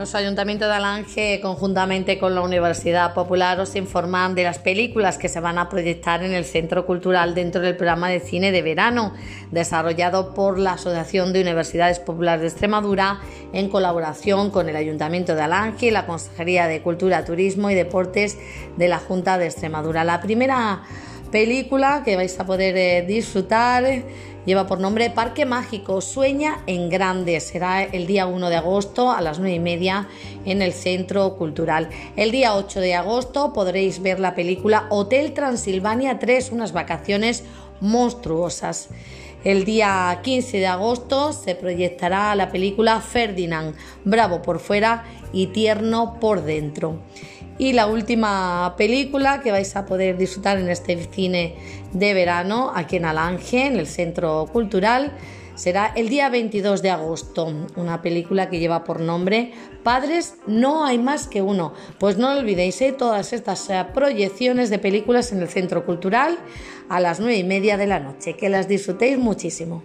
Los ayuntamientos de Alange, conjuntamente con la Universidad Popular, os informan de las películas que se van a proyectar en el Centro Cultural dentro del programa de cine de verano, desarrollado por la Asociación de Universidades Populares de Extremadura en colaboración con el Ayuntamiento de Alange y la Consejería de Cultura, Turismo y Deportes de la Junta de Extremadura. La primera película que vais a poder eh, disfrutar Lleva por nombre Parque Mágico, Sueña en Grande. Será el día 1 de agosto a las 9 y media en el Centro Cultural. El día 8 de agosto podréis ver la película Hotel Transilvania 3, unas vacaciones monstruosas. El día 15 de agosto se proyectará la película Ferdinand, bravo por fuera y tierno por dentro. Y la última película que vais a poder disfrutar en este cine de verano aquí en Alange, en el Centro Cultural, será el día 22 de agosto, una película que lleva por nombre Padres, no hay más que uno. Pues no olvidéis ¿eh? todas estas eh, proyecciones de películas en el Centro Cultural a las nueve y media de la noche. Que las disfrutéis muchísimo.